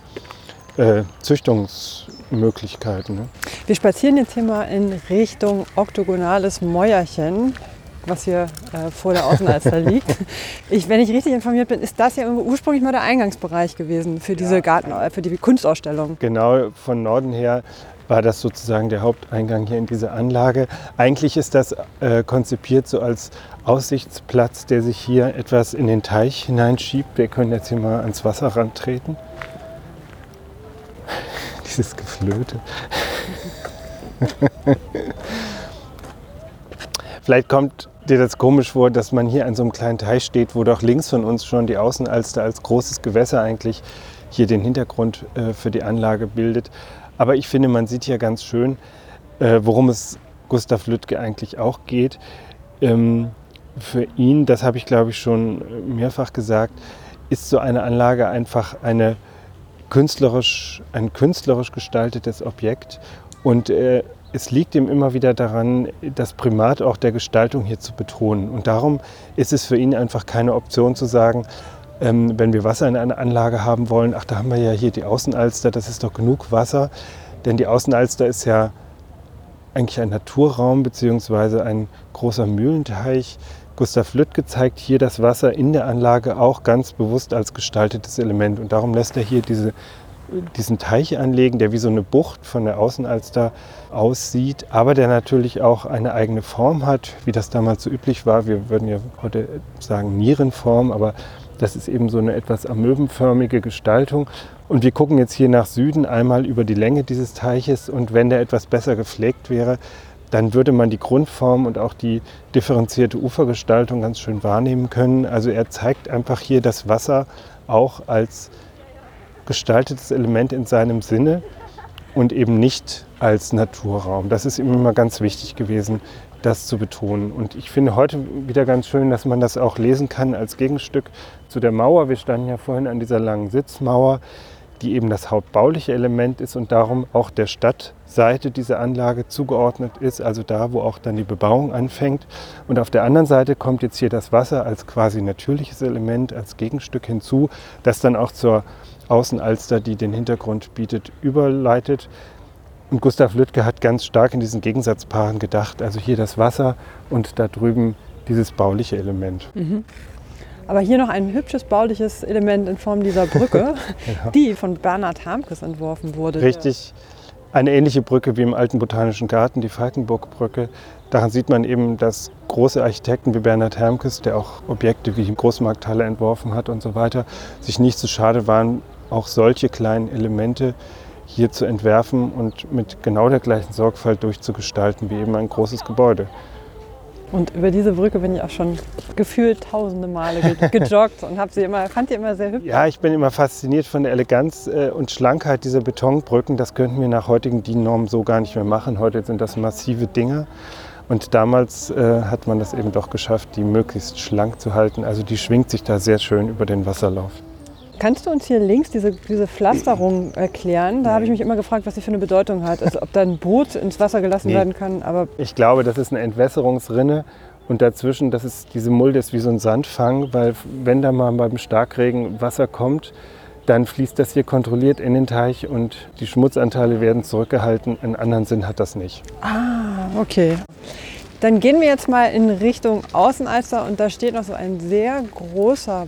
äh, Züchtungsmöglichkeiten. Ne? Wir spazieren jetzt hier mal in Richtung oktogonales Mäuerchen, was hier äh, vor der Außenalster liegt. Ich, wenn ich richtig informiert bin, ist das ja ursprünglich mal der Eingangsbereich gewesen für diese Garten, äh, für die Kunstausstellung. Genau, von Norden her war das sozusagen der Haupteingang hier in diese Anlage. Eigentlich ist das äh, konzipiert so als Aussichtsplatz, der sich hier etwas in den Teich hineinschiebt. Wir können jetzt hier mal ans Wasser rantreten. Dieses Geflöte. Vielleicht kommt dir das komisch vor, dass man hier an so einem kleinen Teich steht, wo doch links von uns schon die Außenalster als großes Gewässer eigentlich hier den Hintergrund äh, für die Anlage bildet. Aber ich finde, man sieht hier ganz schön, äh, worum es Gustav Lüttke eigentlich auch geht. Ähm, für ihn, das habe ich glaube ich schon mehrfach gesagt, ist so eine Anlage einfach eine künstlerisch, ein künstlerisch gestaltetes Objekt. Und äh, es liegt ihm immer wieder daran, das Primat auch der Gestaltung hier zu betonen. Und darum ist es für ihn einfach keine Option zu sagen, ähm, wenn wir Wasser in einer Anlage haben wollen, ach, da haben wir ja hier die Außenalster, das ist doch genug Wasser. Denn die Außenalster ist ja eigentlich ein Naturraum bzw. ein großer Mühlenteich. Gustav Lüttke zeigt hier das Wasser in der Anlage auch ganz bewusst als gestaltetes Element. Und darum lässt er hier diese, diesen Teich anlegen, der wie so eine Bucht von der Außenalster aussieht, aber der natürlich auch eine eigene Form hat, wie das damals so üblich war. Wir würden ja heute sagen Nierenform, aber das ist eben so eine etwas amöbenförmige Gestaltung. Und wir gucken jetzt hier nach Süden einmal über die Länge dieses Teiches und wenn der etwas besser gepflegt wäre, dann würde man die Grundform und auch die differenzierte Ufergestaltung ganz schön wahrnehmen können. Also er zeigt einfach hier das Wasser auch als gestaltetes Element in seinem Sinne und eben nicht als Naturraum. Das ist ihm immer ganz wichtig gewesen, das zu betonen. Und ich finde heute wieder ganz schön, dass man das auch lesen kann als Gegenstück zu der Mauer. Wir standen ja vorhin an dieser langen Sitzmauer, die eben das hauptbauliche Element ist und darum auch der Stadtseite dieser Anlage zugeordnet ist, also da, wo auch dann die Bebauung anfängt. Und auf der anderen Seite kommt jetzt hier das Wasser als quasi natürliches Element, als Gegenstück hinzu, das dann auch zur Außenalster, die den Hintergrund bietet, überleitet. Und Gustav Lüttke hat ganz stark in diesen Gegensatzpaaren gedacht. Also hier das Wasser und da drüben dieses bauliche Element. Mhm. Aber hier noch ein hübsches bauliches Element in Form dieser Brücke, ja. die von Bernhard Harmkes entworfen wurde. Richtig. Eine ähnliche Brücke wie im alten Botanischen Garten, die Falkenburg-Brücke. Daran sieht man eben, dass große Architekten wie Bernhard Hermkes, der auch Objekte wie die Großmarkthalle entworfen hat und so weiter, sich nicht so schade waren, auch solche kleinen Elemente hier zu entwerfen und mit genau der gleichen Sorgfalt durchzugestalten wie eben ein großes Gebäude. Und über diese Brücke bin ich auch schon gefühlt tausende Male gejoggt und habe sie immer, fand die immer sehr hübsch. Ja, ich bin immer fasziniert von der Eleganz äh, und Schlankheit dieser Betonbrücken. Das könnten wir nach heutigen DIN-Normen so gar nicht mehr machen. Heute sind das massive Dinger. Und damals äh, hat man das eben doch geschafft, die möglichst schlank zu halten. Also die schwingt sich da sehr schön über den Wasserlauf. Kannst du uns hier links diese, diese Pflasterung erklären? Da habe ich mich immer gefragt, was sie für eine Bedeutung hat. Also ob da ein Boot ins Wasser gelassen nee. werden kann. Aber ich glaube, das ist eine Entwässerungsrinne. Und dazwischen, das ist diese Mulde ist wie so ein Sandfang, weil wenn da mal beim Starkregen Wasser kommt, dann fließt das hier kontrolliert in den Teich und die Schmutzanteile werden zurückgehalten. Einen anderen Sinn hat das nicht. Ah, okay. Dann gehen wir jetzt mal in Richtung Außenalster und da steht noch so ein sehr großer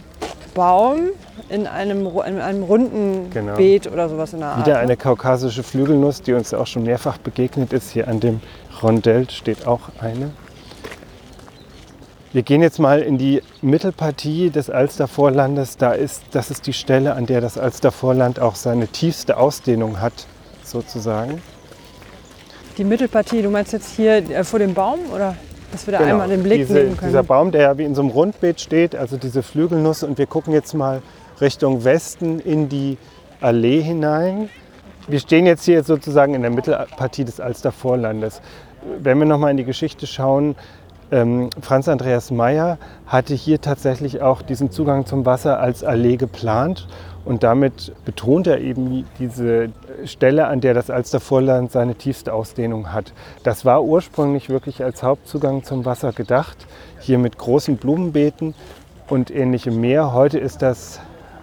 Baum in einem, in einem runden genau. Beet oder sowas in der Art. Wieder ne? eine kaukasische Flügelnuss, die uns auch schon mehrfach begegnet ist. Hier an dem Rondell steht auch eine. Wir gehen jetzt mal in die Mittelpartie des Alstervorlandes. Da ist, das ist die Stelle, an der das Alstervorland auch seine tiefste Ausdehnung hat, sozusagen. Die Mittelpartie, du meinst jetzt hier äh, vor dem Baum oder? Dass wir da genau. einmal den Blick Diese, nehmen können. Dieser Baum, der ja wie in so einem Rundbeet steht, also diese Flügelnuss. Und wir gucken jetzt mal Richtung Westen in die Allee hinein. Wir stehen jetzt hier sozusagen in der Mittelpartie des Alstervorlandes. Wenn wir nochmal in die Geschichte schauen, ähm, Franz Andreas Mayer hatte hier tatsächlich auch diesen Zugang zum Wasser als Allee geplant und damit betont er eben diese Stelle, an der das Alstervorland seine tiefste Ausdehnung hat. Das war ursprünglich wirklich als Hauptzugang zum Wasser gedacht, hier mit großen Blumenbeeten und ähnlichem Meer. Heute ist das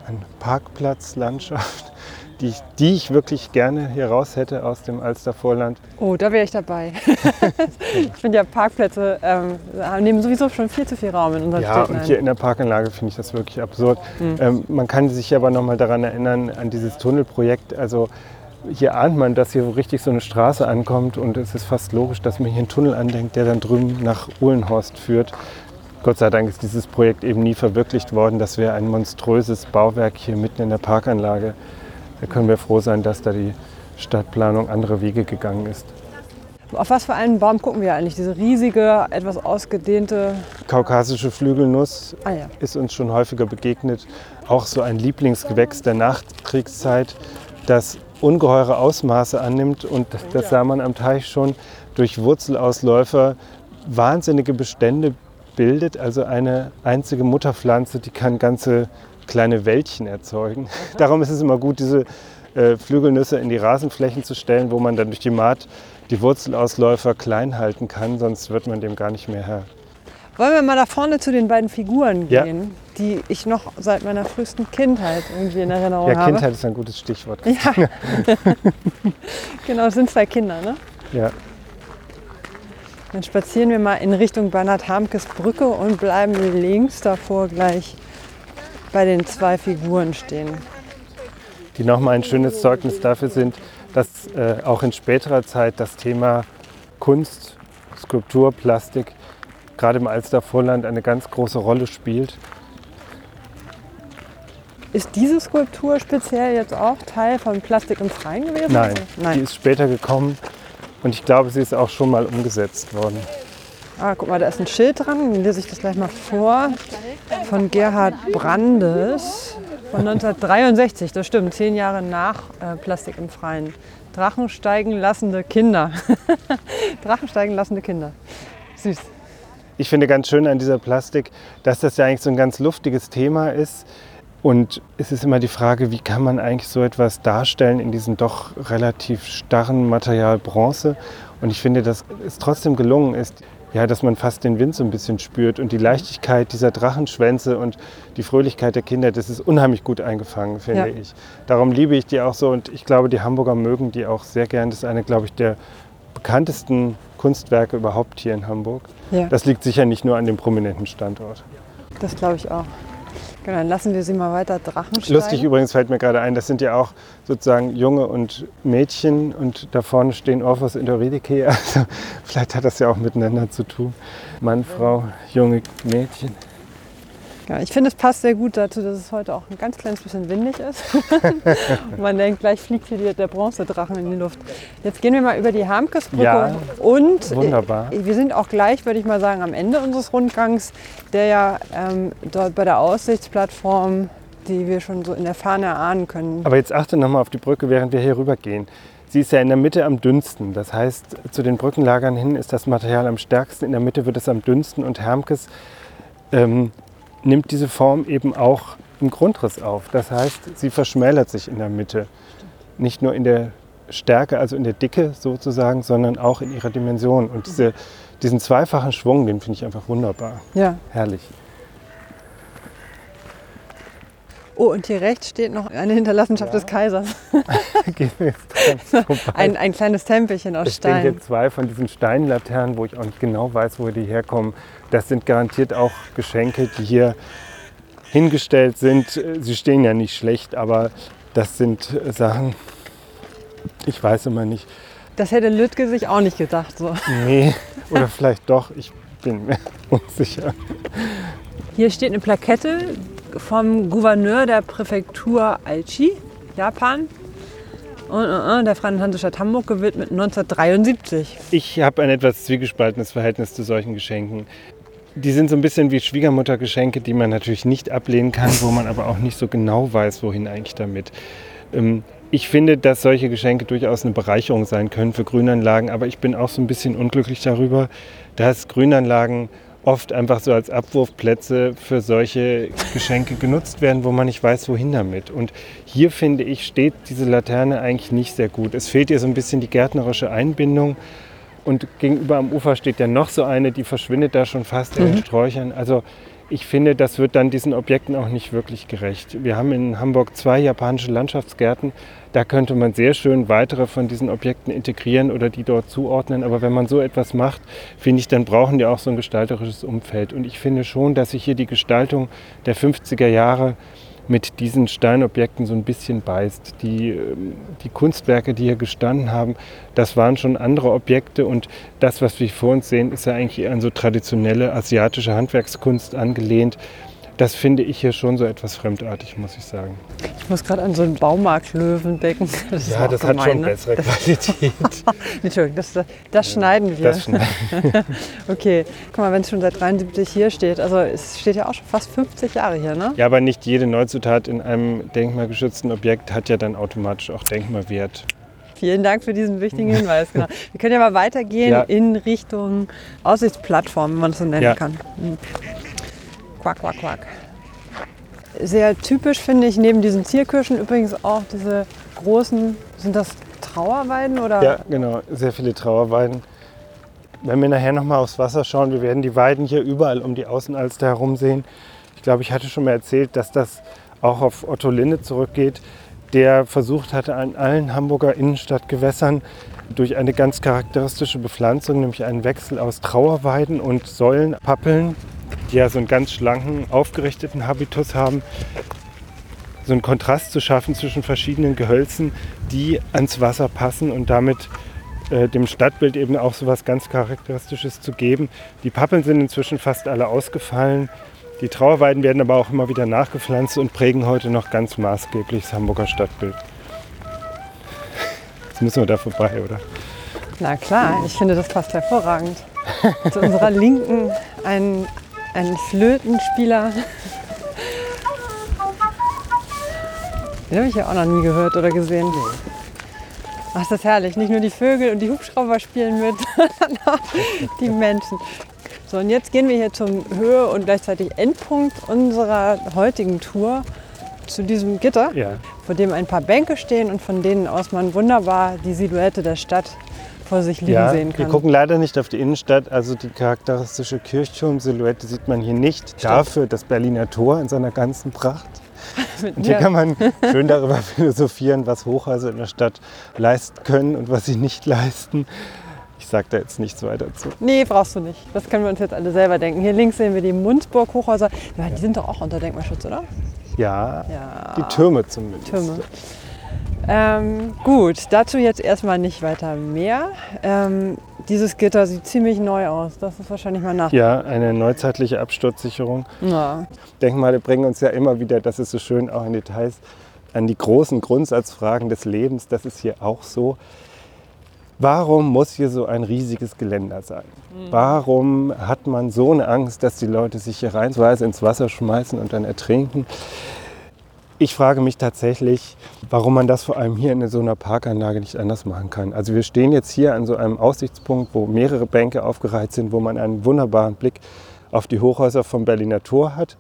eine Parkplatzlandschaft die ich, die ich wirklich gerne hier raus hätte aus dem Alstervorland. Oh, da wäre ich dabei. ich finde ja Parkplätze ähm, nehmen sowieso schon viel zu viel Raum in unseren ja, Städten. Ja, und hier in der Parkanlage finde ich das wirklich absurd. Mhm. Ähm, man kann sich aber noch mal daran erinnern, an dieses Tunnelprojekt. Also hier ahnt man, dass hier richtig so eine Straße ankommt und es ist fast logisch, dass man hier einen Tunnel andenkt, der dann drüben nach Uhlenhorst führt. Gott sei Dank ist dieses Projekt eben nie verwirklicht worden. Das wäre ein monströses Bauwerk hier mitten in der Parkanlage da können wir froh sein, dass da die Stadtplanung andere Wege gegangen ist. Auf was für einen Baum gucken wir eigentlich? Diese riesige, etwas ausgedehnte. Kaukasische Flügelnuss ah, ja. ist uns schon häufiger begegnet. Auch so ein Lieblingsgewächs der Nachkriegszeit, das ungeheure Ausmaße annimmt. Und das sah man am Teich schon durch Wurzelausläufer wahnsinnige Bestände bildet. Also eine einzige Mutterpflanze, die kann ganze kleine Wäldchen erzeugen. Darum ist es immer gut, diese äh, Flügelnüsse in die Rasenflächen zu stellen, wo man dann durch die Maat die Wurzelausläufer klein halten kann, sonst wird man dem gar nicht mehr Herr. Wollen wir mal da vorne zu den beiden Figuren Ja. gehen, die ich noch seit meiner frühesten Kindheit irgendwie in Erinnerung Ja, habe? Kindheit ist ein gutes Stichwort. Ja. genau, es sind zwei Kinder, ne? Ja. Dann spazieren wir mal in Richtung Bernhard Hamkes Brücke und bleiben links davor gleich bei den zwei Figuren stehen. die nochmal ein schönes Zeugnis dafür sind, dass äh, auch in späterer Zeit das Thema Kunst, Skulptur, Plastik gerade im Alstervorland eine ganz große Rolle spielt. Ist diese Skulptur speziell jetzt auch Teil von Plastik im Freien gewesen? Nein, die Nein. ist später gekommen und ich glaube, sie ist auch schon mal umgesetzt worden. Ah, guck mal, da ist ein Schild dran. Dann lese ich das gleich mal vor. Von Gerhard Brandes von 1963. Das stimmt, zehn Jahre nach äh, Plastik im Freien. Drachen steigen lassende Kinder. Drachen steigen lassende Kinder. Süß. Ich finde ganz schön an dieser Plastik, dass das ja eigentlich so ein ganz luftiges Thema ist. Und es ist immer die Frage, wie kann man eigentlich so etwas darstellen in diesem doch relativ starren Material Bronze. Und ich finde, dass es trotzdem gelungen ist, ja, dass man fast den Wind so ein bisschen spürt. Und die Leichtigkeit dieser Drachenschwänze und die Fröhlichkeit der Kinder, das ist unheimlich gut eingefangen, finde Ja. ich. Darum liebe ich die auch so. Und ich glaube, die Hamburger mögen die auch sehr gern. Das ist eine, glaube ich, der bekanntesten Kunstwerke überhaupt hier in Hamburg. Ja, Das liegt sicher nicht nur an dem prominenten Standort. das glaube ich auch. Genau, dann lassen wir sie mal weiter Drachen steigen. Lustig übrigens fällt mir gerade ein, das sind ja auch sozusagen Junge und Mädchen und da vorne stehen Orphos und Eurydike. Also vielleicht hat das ja auch miteinander zu tun. Mann, Frau, junge Mädchen. Ja, ich finde, es passt sehr gut dazu, dass es heute auch ein ganz kleines bisschen windig ist. und man denkt, gleich fliegt hier der Bronzedrachen in die Luft. Jetzt gehen wir mal über die Harmkesbrücke Ja, und wunderbar. äh, wir sind auch gleich, würde ich mal sagen, am Ende unseres Rundgangs, der ja ähm, dort bei der Aussichtsplattform, die wir schon so in der Fahne erahnen können. Aber jetzt achte nochmal auf die Brücke, während wir hier rübergehen. Sie ist ja in der Mitte am dünnsten. Das heißt, zu den Brückenlagern hin ist das Material am stärksten. In der Mitte wird es am dünnsten und Hermkes ähm, nimmt diese Form eben auch im Grundriss auf. Das heißt, sie verschmälert sich in der Mitte. Nicht nur in der Stärke, also in der Dicke sozusagen, sondern auch in ihrer Dimension. Und diese, diesen zweifachen Schwung, den finde ich einfach wunderbar. Ja. Herrlich. Oh, und hier rechts steht noch eine Hinterlassenschaft des Kaisers. Jetzt. Ein, ein kleines Tempelchen aus Es stehen Stein. hier zwei von diesen Steinlaternen, wo ich auch nicht genau weiß, wo die herkommen. Das sind garantiert auch Geschenke, die hier hingestellt sind. Sie stehen ja nicht schlecht, aber das sind äh, Sachen, ich weiß immer nicht. Das hätte Lütke sich auch nicht gedacht. So. Nee, oder vielleicht doch, ich bin mir unsicher. Hier steht eine Plakette vom Gouverneur der Präfektur Aichi, Japan. Und äh, äh, der Freien Hansestadt Hamburg gewidmet 1973. Ich habe ein etwas zwiegespaltenes Verhältnis zu solchen Geschenken. Die sind so ein bisschen wie Schwiegermuttergeschenke, die man natürlich nicht ablehnen kann, wo man aber auch nicht so genau weiß, wohin eigentlich damit. Ähm, Ich finde, dass solche Geschenke durchaus eine Bereicherung sein können für Grünanlagen, aber ich bin auch so ein bisschen unglücklich darüber, dass Grünanlagen oft einfach so als Abwurfplätze für solche Geschenke genutzt werden, wo man nicht weiß, wohin damit. Und hier finde ich, steht diese Laterne eigentlich nicht sehr gut. Es fehlt ihr so ein bisschen die gärtnerische Einbindung. Und gegenüber am Ufer steht ja noch so eine, die verschwindet da schon fast in den Sträuchern. Also ich finde, das wird dann diesen Objekten auch nicht wirklich gerecht. Wir haben in Hamburg zwei japanische Landschaftsgärten. Da könnte man sehr schön weitere von diesen Objekten integrieren oder die dort zuordnen. Aber wenn man so etwas macht, finde ich, dann brauchen die auch so ein gestalterisches Umfeld. Und ich finde schon, dass sich hier die Gestaltung der 50er Jahre mit diesen Steinobjekten so ein bisschen beißt. Die, ähm, die Kunstwerke, die hier gestanden haben, das waren schon andere Objekte und das, was wir vor uns sehen, ist ja eigentlich an so traditionelle asiatische Handwerkskunst angelehnt. Das finde ich hier schon so etwas fremdartig, muss ich sagen. Ich muss gerade an so einen Baumarktlöwen denken. Das ist auch gemein, ne? bessere Qualität. Entschuldigung, das, das schneiden wir. Das schneiden. okay, guck mal, wenn es schon seit 73 hier steht, also es steht ja auch schon fast 50 Jahre hier, ne? Ja, aber nicht jede Neuzutat in einem denkmalgeschützten Objekt hat ja dann automatisch auch Denkmalwert. Vielen Dank für diesen wichtigen Hinweis. Genau. Wir können ja mal weitergehen Ja. in Richtung Aussichtsplattform, wenn man das so nennen Ja. kann. Quack, quack, quack. Sehr typisch finde ich neben diesen Zierkirschen übrigens auch diese großen, sind das Trauerweiden oder? Ja, genau, sehr viele Trauerweiden. Wenn wir nachher nochmal aufs Wasser schauen, wir werden die Weiden hier überall um die Außenalster herum sehen. Ich glaube, ich hatte schon mal erzählt, dass das auch auf Otto Linde zurückgeht, der versucht hatte, an allen Hamburger Innenstadtgewässern durch eine ganz charakteristische Bepflanzung, nämlich einen Wechsel aus Trauerweiden und Säulenpappeln, die ja so einen ganz schlanken, aufgerichteten Habitus haben, so einen Kontrast zu schaffen zwischen verschiedenen Gehölzen, die ans Wasser passen und damit äh, dem Stadtbild eben auch so was ganz Charakteristisches zu geben. Die Pappeln sind inzwischen fast alle ausgefallen. Die Trauerweiden werden aber auch immer wieder nachgepflanzt und prägen heute noch ganz maßgeblich das Hamburger Stadtbild. Jetzt müssen wir da vorbei, oder? Na klar, ich finde das passt hervorragend. Zu unserer Linken ein, ein Flötenspieler. Den habe ich ja auch noch nie gehört oder gesehen. Ach, ist das herrlich. Nicht nur die Vögel und die Hubschrauber spielen mit, sondern auch die Menschen. So, und jetzt gehen wir hier zum Höhe- und gleichzeitig Endpunkt unserer heutigen Tour zu diesem Gitter, Ja. vor dem ein paar Bänke stehen und von denen aus man wunderbar die Silhouette der Stadt vor sich liegen Ja, sehen wir kann. gucken leider nicht auf die Innenstadt. Also die charakteristische Kirchturmsilhouette sieht man hier nicht. Dafür das Berliner Tor in seiner ganzen Pracht. Und hier kann man schön darüber philosophieren, was Hochhäuser in der Stadt leisten können und was sie nicht leisten. Ich sage da jetzt nichts weiter zu. Nee, brauchst du nicht. Das können wir uns jetzt alle selber denken. Hier links sehen wir die Munzburg-Hochhäuser. Ja, die sind doch auch unter Denkmalschutz, oder? Ja, Ja. die Türme zumindest. Türme. Ähm, gut, dazu jetzt erstmal nicht weiter mehr. Ähm, dieses Gitter sieht ziemlich neu aus. Das ist wahrscheinlich mal nach. Ja, eine neuzeitliche Absturzsicherung. Ja. Denkmale bringen uns ja immer wieder, das ist so schön auch in Details, an die großen Grundsatzfragen des Lebens. Das ist hier auch so. Warum muss hier so ein riesiges Geländer sein? Warum hat man so eine Angst, dass die Leute sich hier reinsweise ins Wasser schmeißen und dann ertrinken? Ich frage mich tatsächlich, warum man das vor allem hier in so einer Parkanlage nicht anders machen kann. Also wir stehen jetzt hier an so einem Aussichtspunkt, wo mehrere Bänke aufgereiht sind, wo man einen wunderbaren Blick auf die Hochhäuser vom Berliner Tor hat.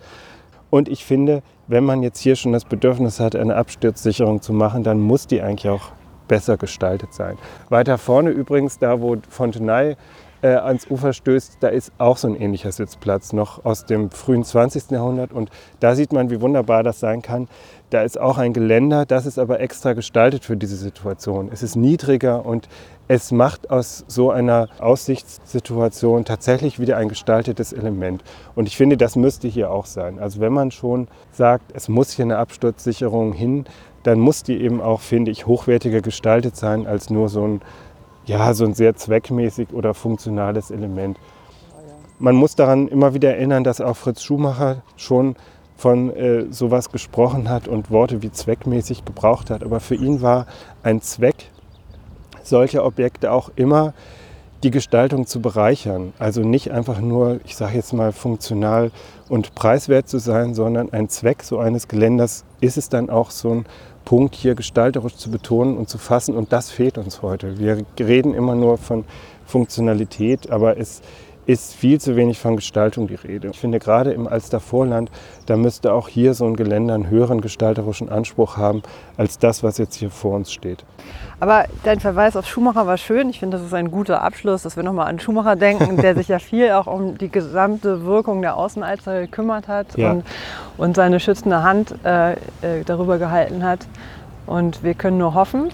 Und ich finde, wenn man jetzt hier schon das Bedürfnis hat, eine Absturzsicherung zu machen, dann muss die eigentlich auch besser gestaltet sein. Weiter vorne übrigens, da wo Fontenay äh, ans Ufer stößt, da ist auch so ein ähnlicher Sitzplatz noch aus dem frühen 20. Jahrhundert. Und da sieht man, wie wunderbar das sein kann. Da ist auch ein Geländer, das ist aber extra gestaltet für diese Situation. Es ist niedriger und es macht aus so einer Aussichtssituation tatsächlich wieder ein gestaltetes Element. Und ich finde, das müsste hier auch sein. Also wenn man schon sagt, es muss hier eine Absturzsicherung hin, dann muss die eben auch, finde ich, hochwertiger gestaltet sein als nur so ein, ja, so ein sehr zweckmäßig oder funktionales Element. Man muss daran immer wieder erinnern, dass auch Fritz Schumacher schon von äh, sowas gesprochen hat und Worte wie zweckmäßig gebraucht hat. Aber für ihn war ein Zweck solcher Objekte auch immer die Gestaltung zu bereichern. Also nicht einfach nur, ich sage jetzt mal, funktional und preiswert zu sein, sondern ein Zweck so eines Geländers ist es dann auch so ein Punkt hier gestalterisch zu betonen und zu fassen. Und das fehlt uns heute. Wir reden immer nur von Funktionalität, aber es ist viel zu wenig von Gestaltung die Rede. Ich finde gerade im Alstervorland, da müsste auch hier so ein Geländer einen höheren gestalterischen Anspruch haben als das, was jetzt hier vor uns steht. Aber dein Verweis auf Schumacher war schön. Ich finde, das ist ein guter Abschluss, dass wir nochmal an Schumacher denken, der sich ja viel auch um die gesamte Wirkung der Außenalster gekümmert hat Ja. und, und seine schützende Hand äh, äh, darüber gehalten hat. Und wir können nur hoffen,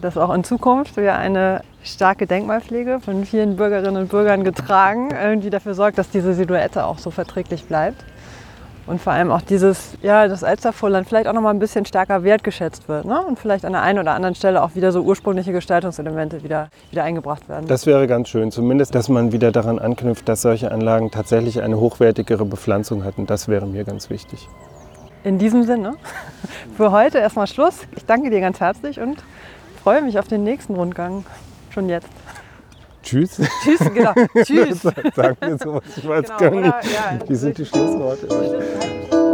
dass auch in Zukunft wir eine starke Denkmalpflege von vielen Bürgerinnen und Bürgern getragen, äh, die dafür sorgt, dass diese Silhouette auch so verträglich bleibt. Und vor allem auch dieses, ja, das Alstervorland vielleicht auch noch mal ein bisschen stärker wertgeschätzt wird. Ne? Und vielleicht an der einen oder anderen Stelle auch wieder so ursprüngliche Gestaltungselemente wieder, wieder eingebracht werden. Das wäre ganz schön. Zumindest, dass man wieder daran anknüpft, dass solche Anlagen tatsächlich eine hochwertigere Bepflanzung hatten. Das wäre mir ganz wichtig. In diesem Sinne, für heute erstmal Schluss. Ich danke dir ganz herzlich und freue mich auf den nächsten Rundgang. Schon jetzt. Tschüss. Tschüss, genau. Tschüss. Sagen wir sowas. Ich weiß Genau, gar nicht. oder? Ja, Wie sind die Schlussworte? Tschüss.